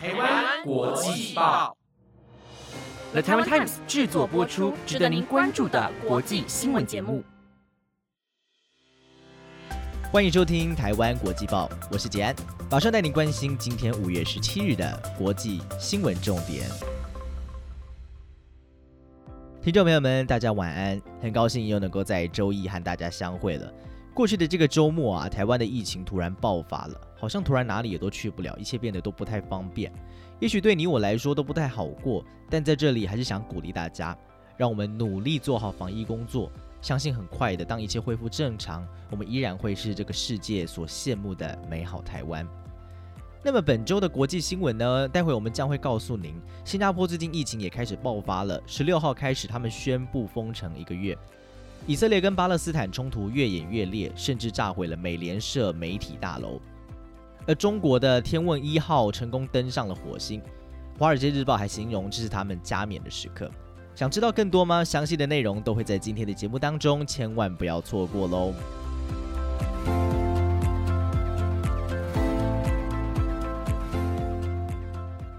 台湾国际报，The Taiwan Times 制作播出，值得您关注的国际新闻节目。欢迎收听台湾国际报，我是杰安，马上带您关心今天五月十七日的国际新闻重点。听众朋友们，大家晚安，很高兴又能够在周一和大家相会了。过去的这个周末啊，台湾的疫情突然爆发了，好像突然哪里也都去不了，一切变得都不太方便。也许对你我来说都不太好过，但在这里还是想鼓励大家，让我们努力做好防疫工作。相信很快的，当一切恢复正常，我们依然会是这个世界所羡慕的美好台湾。那么本周的国际新闻呢？待会我们将会告诉您，新加坡最近疫情也开始爆发了。十六号开始，他们宣布封城一个月。以色列跟巴勒斯坦冲突越演越烈，甚至炸毁了美联社媒体大楼。而中国的天问一号成功登上了火星，华尔街日报还形容这是他们加冕的时刻。想知道更多吗？详细的内容都会在今天的节目当中，千万不要错过喽！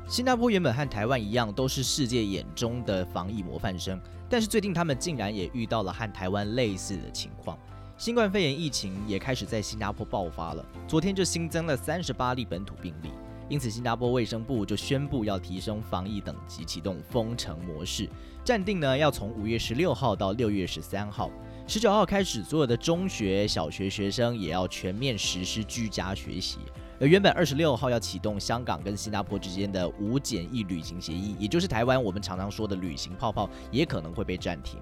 新加坡原本和台湾一样，都是世界眼中的防疫模范生，但是最近他们竟然也遇到了和台湾类似的情况，新冠肺炎疫情也开始在新加坡爆发了。昨天就新增了三十八例本土病例。因此，新加坡卫生部就宣布要提升防疫等级，启动封城模式。暂定呢，要从五月十六号到六月十三号，十九号开始，所有的中学、小学学生也要全面实施居家学习。而原本二十六号要启动香港跟新加坡之间的无检疫旅行协议，也就是台湾我们常常说的旅行泡泡，也可能会被暂停。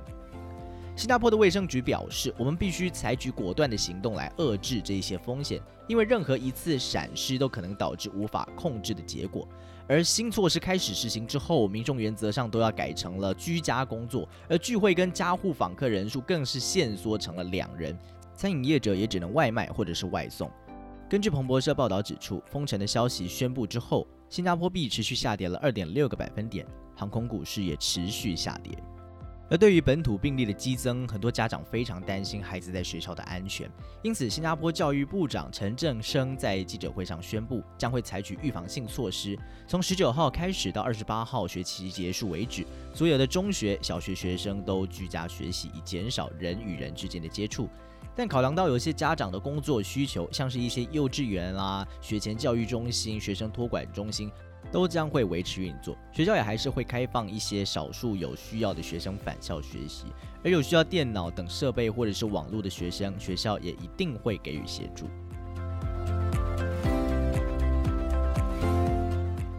新加坡的卫生局表示，我们必须采取果断的行动来遏制这些风险，因为任何一次闪失都可能导致无法控制的结果。而新措施开始实行之后，民众原则上都要改成了居家工作，而聚会跟家户访客人数更是限缩成了两人，餐饮业者也只能外卖或者是外送。根据彭博社报道指出，封城的消息宣布之后，新加坡币持续下跌了二点六个百分点，航空股市也持续下跌。而对于本土病例的激增，很多家长非常担心孩子在学校的安全，因此新加坡教育部长陈正生在记者会上宣布，将会采取预防性措施，从十九号开始到二十八号学期结束为止，所有的中学、小学学生都居家学习，以减少人与人之间的接触。但考量到有些家长的工作需求，像是一些幼稚园啦、学前教育中心、学生托管中心。都将会维持运作，学校也还是会开放一些少数有需要的学生返校学习，而有需要电脑等设备或者是网络的学生，学校也一定会给予协助。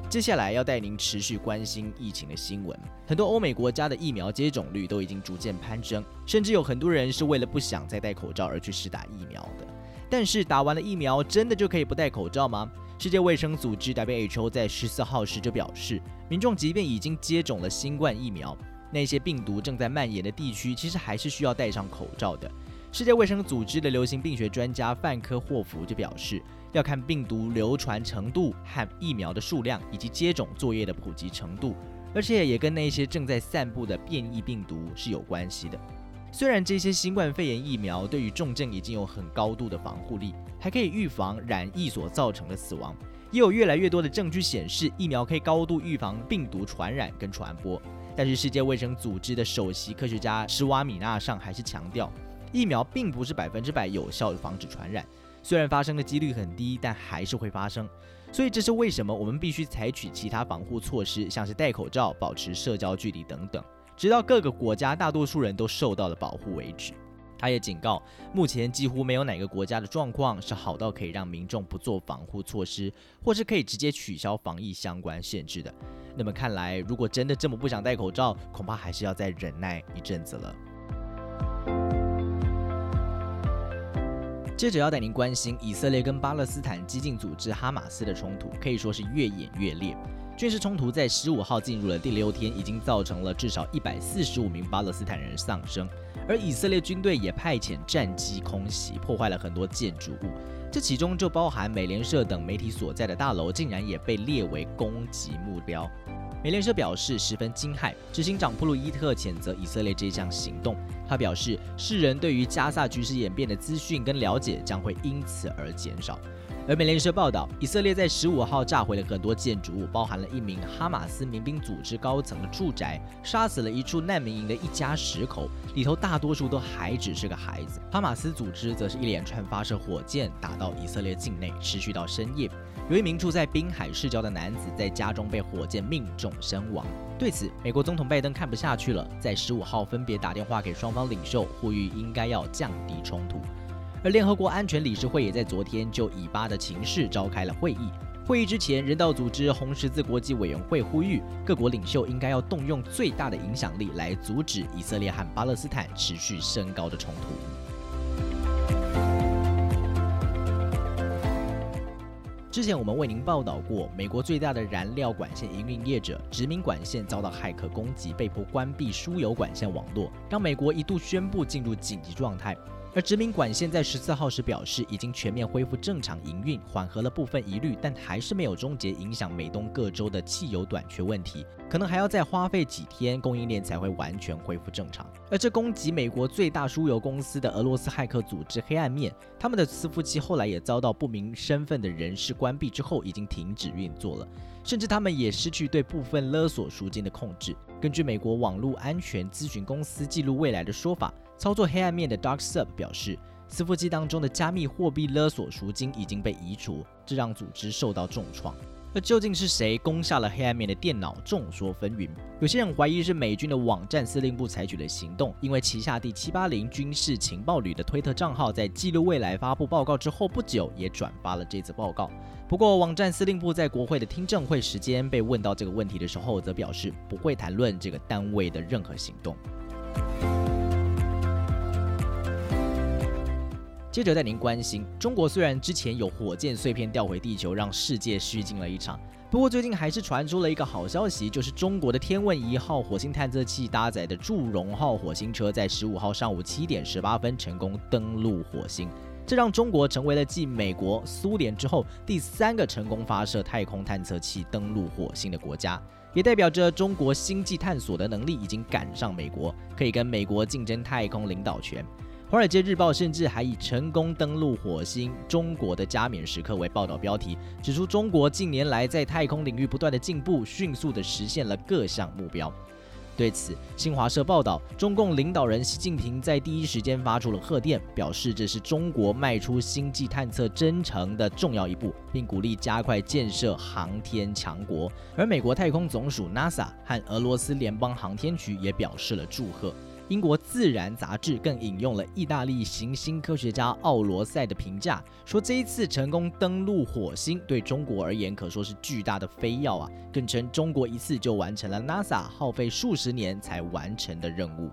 接下来要带您持续关心疫情的新闻，很多欧美国家的疫苗接种率都已经逐渐攀升，甚至有很多人是为了不想再戴口罩而去试打疫苗的。但是打完了疫苗，真的就可以不戴口罩吗？世界卫生组织 WHO 在十四号时就表示，民众即便已经接种了新冠疫苗，那些病毒正在蔓延的地区，其实还是需要戴上口罩的。世界卫生组织的流行病学专家范科霍夫就表示，要看病毒流传程度和疫苗的数量以及接种作业的普及程度，而且也跟那些正在散布的变异病毒是有关系的。虽然这些新冠肺炎疫苗对于重症已经有很高度的防护力，还可以预防染疫所造成的死亡，也有越来越多的证据显示疫苗可以高度预防病毒传染跟传播。但是世界卫生组织的首席科学家施瓦米纳上还是强调，疫苗并不是百分之百有效的防止传染，虽然发生的几率很低，但还是会发生。所以这是为什么我们必须采取其他防护措施，像是戴口罩、保持社交距离等等。直到各个国家大多数人都受到了保护为止。他也警告，目前几乎没有哪个国家的状况是好到可以让民众不做防护措施，或是可以直接取消防疫相关限制的。那么看来，如果真的这么不想戴口罩，恐怕还是要再忍耐一阵子了。接着要带您关心以色列跟巴勒斯坦激进组织哈马斯的冲突，可以说是越演越烈。军事冲突在十五号进入了第六天，已经造成了至少一百四十五名巴勒斯坦人丧生，而以色列军队也派遣战机空袭，破坏了很多建筑物，这其中就包含美联社等媒体所在的大楼，竟然也被列为攻击目标。美联社表示十分惊骇，执行长普鲁伊特谴责以色列这项行动。他表示，世人对于加萨局势演变的资讯跟了解将会因此而减少。而美联社报道，以色列在十五号炸毁了很多建筑物，包含了一名哈马斯民兵组织高层的住宅，杀死了一处难民营的一家十口，里头大多数都还只是个孩子。哈马斯组织则是一连串发射火箭打到以色列境内，持续到深夜。有一名住在滨海市郊的男子在家中被火箭命中身亡。对此，美国总统拜登看不下去了，在十五号分别打电话给双方领袖，呼吁应该要降低冲突。而联合国安全理事会也在昨天就以巴的情势召开了会议。会议之前，人道组织红十字国际委员会呼吁各国领袖应该要动用最大的影响力来阻止以色列和巴勒斯坦持续升高的冲突。之前我们为您报道过，美国最大的燃料管线营运业者殖民管线遭到骇客攻击，被迫关闭输油管线网络，让美国一度宣布进入紧急状态。而殖民管线在十四号时表示，已经全面恢复正常营运，缓和了部分疑虑，但还是没有终结影响美东各州的汽油短缺问题，可能还要再花费几天，供应链才会完全恢复正常。而这攻击美国最大输油公司的俄罗斯骇客组织“黑暗面”，他们的伺服器后来也遭到不明身份的人士关闭之后，已经停止运作了。甚至他们也失去对部分勒索赎金的控制。根据美国网络安全咨询公司记录未来的说法，操作黑暗面的 Darksub 表示，伺服器当中的加密货币勒索赎金已经被移除，这让组织受到重创。那究竟是谁攻下了黑暗面的电脑？众说纷纭。有些人怀疑是美军的网站司令部采取了行动，因为旗下第七八零军事情报旅的推特账号在记录未来发布报告之后不久，也转发了这次报告。不过，网站司令部在国会的听证会时间被问到这个问题的时候，则表示不会谈论这个单位的任何行动。接着带您关心，中国虽然之前有火箭碎片掉回地球，让世界虚惊了一场，不过最近还是传出了一个好消息，就是中国的天问一号火星探测器搭载的祝融号火星车，在十五号上午七点十八分成功登陆火星，这让中国成为了继美国、苏联之后第三个成功发射太空探测器登陆火星的国家，也代表着中国星际探索的能力已经赶上美国，可以跟美国竞争太空领导权。《华尔街日报》甚至还以“成功登陆火星，中国的加冕时刻”为报道标题，指出中国近年来在太空领域不断的进步，迅速的实现了各项目标。对此，新华社报道，中共领导人习近平在第一时间发出了贺电，表示这是中国迈出星际探测征程的重要一步，并鼓励加快建设航天强国。而美国太空总署 NASA 和俄罗斯联邦航天局也表示了祝贺。英国《自然》杂志更引用了意大利行星科学家奥罗塞的评价，说这一次成功登陆火星对中国而言可说是巨大的飞跃啊！更称中国一次就完成了 NASA 耗费数十年才完成的任务。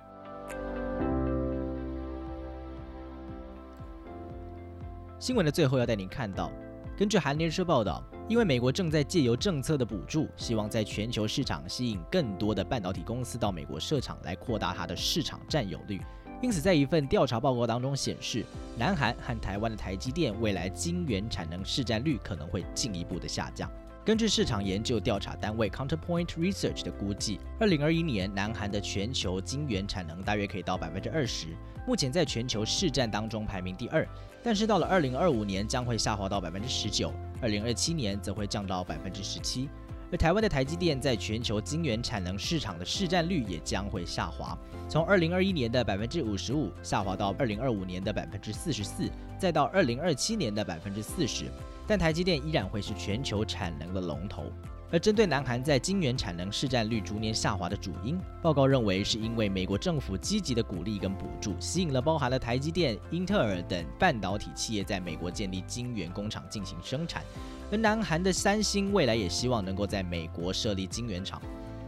新闻的最后要带您看到，根据韩联社报道。因为美国正在借由政策的补助，希望在全球市场吸引更多的半导体公司到美国设厂，来扩大它的市场占有率。因此，在一份调查报告当中显示，南韩和台湾的台积电未来晶圆产能市占率可能会进一步的下降。根据市场研究调查单位 Counterpoint Research 的估计，二零二一年南韩的全球晶圆产能大约可以到百分之二十，目前在全球市占当中排名第二。但是到了二零二五年将会下滑到百分之十九，二零二七年则会降到百分之十七。而台湾的台积电在全球晶圆产能市场的市占率也将会下滑，从二零二一年的百分之五十五下滑到二零二五年的百分之四十四，再到二零二七年的百分之四十。但台积电依然会是全球产能的龙头。而针对南韩在晶圆产能市占率逐年下滑的主因，报告认为是因为美国政府积极的鼓励跟补助，吸引了包含了台积电、英特尔等半导体企业在美国建立晶圆工厂进行生产。而南韩的三星未来也希望能够在美国设立晶圆厂。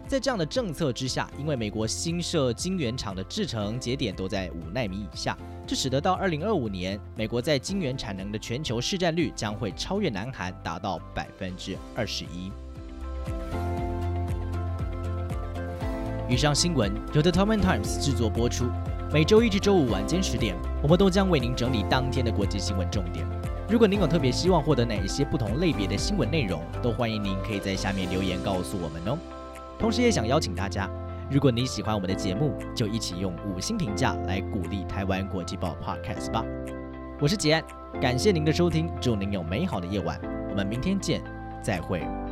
在这样的政策之下，因为美国新设晶圆厂的制程节点都在五纳米以下，这使得到二零二五年，美国在晶圆产能的全球市占率将会超越南韩，达到百分之二十一。以上新闻由 The Taiwan Times 制作播出，每周一至周五晚间十点，我们都将为您整理当天的国际新闻重点。如果您有特别希望获得哪一些不同类别的新闻内容，都欢迎您可以在下面留言告诉我们哦。同时也想邀请大家，如果你喜欢我们的节目，就一起用五星评价来鼓励台湾国际报 Podcast 吧。我是杰安，感谢您的收听，祝您有美好的夜晚，我们明天见，再会。